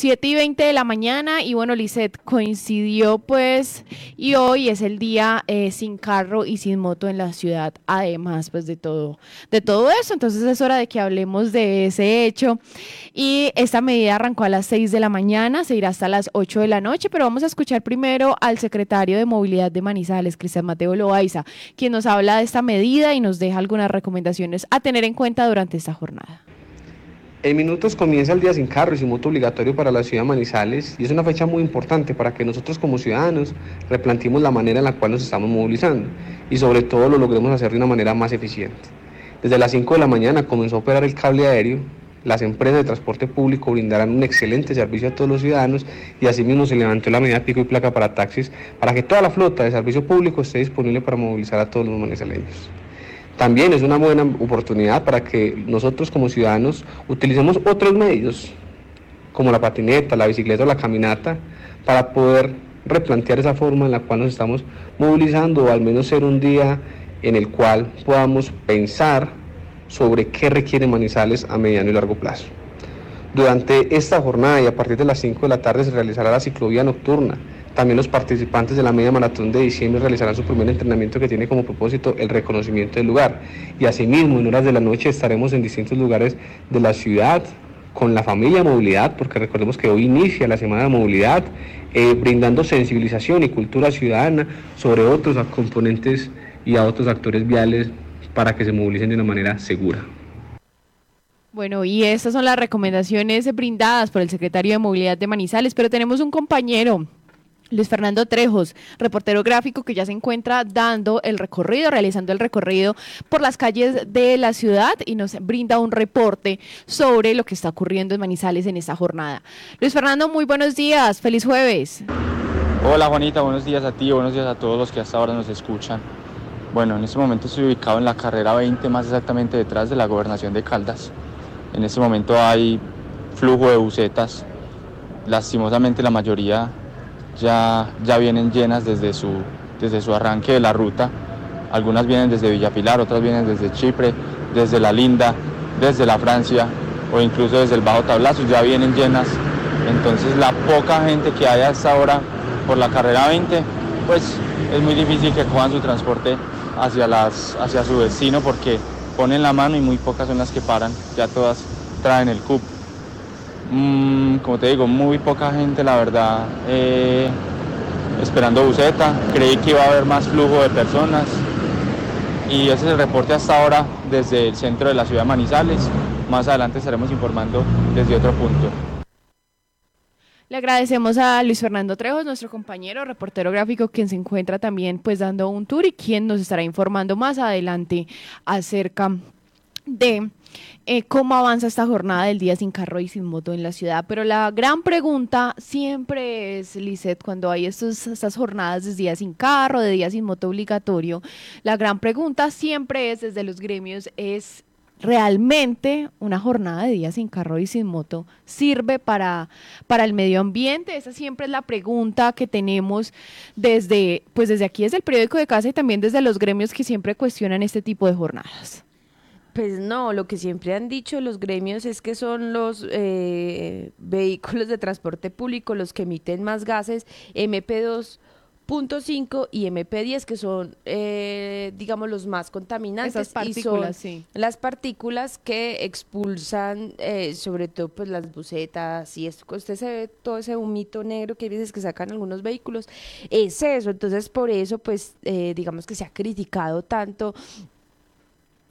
7 y 20 de la mañana y bueno, Lisette coincidió pues y hoy es el día eh, sin carro y sin moto en la ciudad, además pues de todo, de todo eso, entonces es hora de que hablemos de ese hecho y esta medida arrancó a las 6 de la mañana, se irá hasta las 8 de la noche, pero vamos a escuchar primero al secretario de Movilidad de Manizales, Cristian Mateo Loaiza, quien nos habla de esta medida y nos deja algunas recomendaciones a tener en cuenta durante esta jornada. En minutos comienza el día sin carro y sin moto obligatorio para la ciudad de Manizales y es una fecha muy importante para que nosotros como ciudadanos replanteemos la manera en la cual nos estamos movilizando y sobre todo lo logremos hacer de una manera más eficiente. Desde las 5 de la mañana comenzó a operar el cable aéreo, las empresas de transporte público brindarán un excelente servicio a todos los ciudadanos y asimismo se levantó la medida pico y placa para taxis para que toda la flota de servicio público esté disponible para movilizar a todos los manizaleños. También es una buena oportunidad para que nosotros como ciudadanos utilicemos otros medios, como la patineta, la bicicleta o la caminata, para poder replantear esa forma en la cual nos estamos movilizando o al menos ser un día en el cual podamos pensar sobre qué requiere Manizales a mediano y largo plazo. Durante esta jornada y a partir de las 5 de la tarde se realizará la ciclovía nocturna también los participantes de la media maratón de diciembre realizarán su primer entrenamiento que tiene como propósito el reconocimiento del lugar. Y asimismo, en horas de la noche estaremos en distintos lugares de la ciudad con la familia movilidad, porque recordemos que hoy inicia la Semana de Movilidad, eh, brindando sensibilización y cultura ciudadana sobre otros componentes y a otros actores viales para que se movilicen de una manera segura. Bueno, y estas son las recomendaciones brindadas por el secretario de Movilidad de Manizales, pero tenemos un compañero Luis Fernando Trejos, reportero gráfico que ya se encuentra dando el recorrido, realizando el recorrido por las calles de la ciudad y nos brinda un reporte sobre lo que está ocurriendo en Manizales en esta jornada. Luis Fernando, muy buenos días, feliz jueves. Hola Juanita, buenos días a ti, buenos días a todos los que hasta ahora nos escuchan. Bueno, en este momento estoy ubicado en la carrera 20, más exactamente detrás de la gobernación de Caldas. En este momento hay flujo de bucetas, lastimosamente la mayoría ya, ya vienen llenas desde su, desde su arranque de la ruta. Algunas vienen desde Villapilar, otras vienen desde Chipre, desde La Linda, desde la Francia o incluso desde el Bajo Tablazo, ya vienen llenas. Entonces la poca gente que hay hasta ahora por la carrera 20, pues es muy difícil que cojan su transporte hacia, las, hacia su destino porque ponen la mano y muy pocas son las que paran, ya todas traen el CUP. Mm, como te digo, muy poca gente, la verdad, eh, esperando buceta. Creí que iba a haber más flujo de personas. Y ese es el reporte hasta ahora desde el centro de la ciudad de Manizales. Más adelante estaremos informando desde otro punto. Le agradecemos a Luis Fernando Trejos, nuestro compañero reportero gráfico, quien se encuentra también pues dando un tour y quien nos estará informando más adelante acerca de eh, cómo avanza esta jornada del día sin carro y sin moto en la ciudad. Pero la gran pregunta siempre es, Lisette, cuando hay estos, estas jornadas de día sin carro, de día sin moto obligatorio, la gran pregunta siempre es desde los gremios, es realmente una jornada de día sin carro y sin moto sirve para, para el medio ambiente? Esa siempre es la pregunta que tenemos desde, pues desde aquí, desde el periódico de casa y también desde los gremios que siempre cuestionan este tipo de jornadas. Pues no, lo que siempre han dicho los gremios es que son los eh, vehículos de transporte público los que emiten más gases MP2.5 y MP10 que son eh, digamos los más contaminantes Esas partículas, sí. las partículas que expulsan eh, sobre todo pues las bucetas y esto. Usted se ve todo ese humito negro que hay veces que sacan algunos vehículos. Es eso. Entonces por eso pues digamos que se ha criticado tanto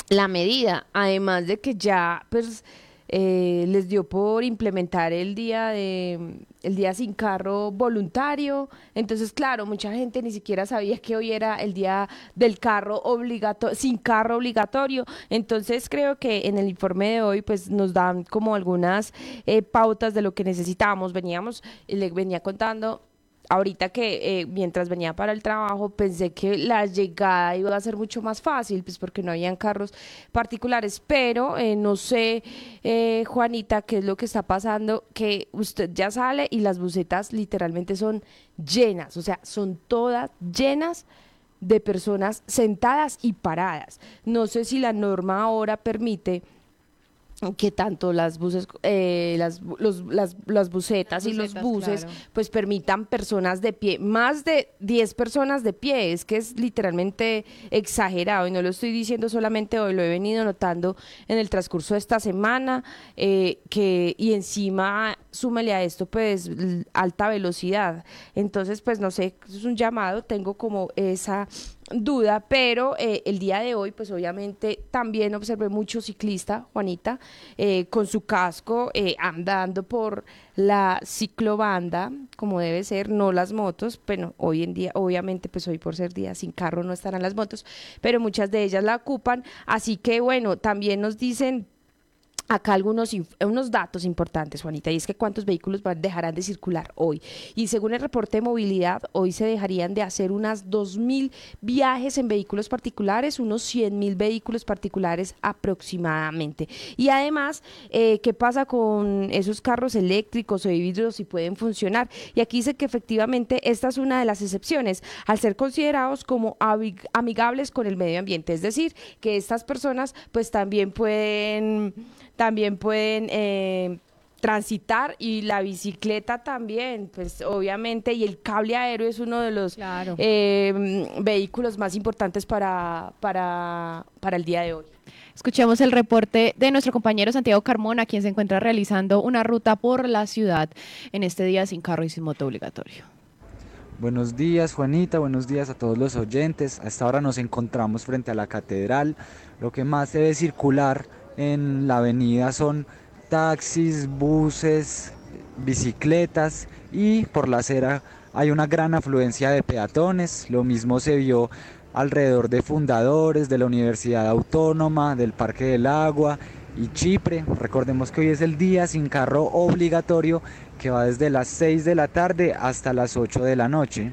la medida, además de que ya pues eh, les dio por implementar el día de el día sin carro voluntario, entonces claro, mucha gente ni siquiera sabía que hoy era el día del carro obligatorio, sin carro obligatorio, entonces creo que en el informe de hoy pues nos dan como algunas eh, pautas de lo que necesitamos, veníamos, le venía contando ahorita que eh, mientras venía para el trabajo pensé que la llegada iba a ser mucho más fácil, pues porque no habían carros particulares, pero eh, no sé, eh, Juanita, qué es lo que está pasando, que usted ya sale y las bucetas literalmente son llenas, o sea, son todas llenas de personas sentadas y paradas. No sé si la norma ahora permite que tanto las buses, eh, las, los, las, las bucetas y los buses claro. pues permitan personas de pie, más de 10 personas de pie, es que es literalmente exagerado y no lo estoy diciendo solamente hoy, lo he venido notando en el transcurso de esta semana eh, que y encima súmele a esto pues alta velocidad, entonces pues no sé, es un llamado, tengo como esa duda, pero eh, el día de hoy, pues obviamente también observé mucho ciclista, Juanita, eh, con su casco, eh, andando por la ciclobanda, como debe ser, no las motos, bueno, hoy en día, obviamente, pues hoy por ser día sin carro no estarán las motos, pero muchas de ellas la ocupan, así que bueno, también nos dicen acá algunos unos datos importantes, Juanita, y es que cuántos vehículos dejarán de circular hoy. Y según el reporte de movilidad, hoy se dejarían de hacer unas 2.000 viajes en vehículos particulares, unos 100.000 vehículos particulares aproximadamente. Y además, eh, ¿qué pasa con esos carros eléctricos o híbridos si pueden funcionar? Y aquí dice que efectivamente esta es una de las excepciones, al ser considerados como amig- amigables con el medio ambiente. Es decir, que estas personas pues también pueden también pueden eh, transitar y la bicicleta también, pues obviamente, y el cable aéreo es uno de los Claro. eh, vehículos más importantes para, para, para el día de hoy. Escuchemos el reporte de nuestro compañero Santiago Carmona, quien se encuentra realizando una ruta por la ciudad en este día sin carro y sin moto obligatorio. Buenos días Juanita, buenos días a todos los oyentes. A esta hora nos encontramos frente a la catedral. Lo que más debe circular en la avenida son taxis, buses, bicicletas y por la acera hay una gran afluencia de peatones. Lo mismo se vio alrededor de fundadores de la Universidad Autónoma, del Parque del Agua y Chipre. Recordemos que hoy es el día sin carro obligatorio que va desde las 6 de la tarde hasta las 8 de la noche.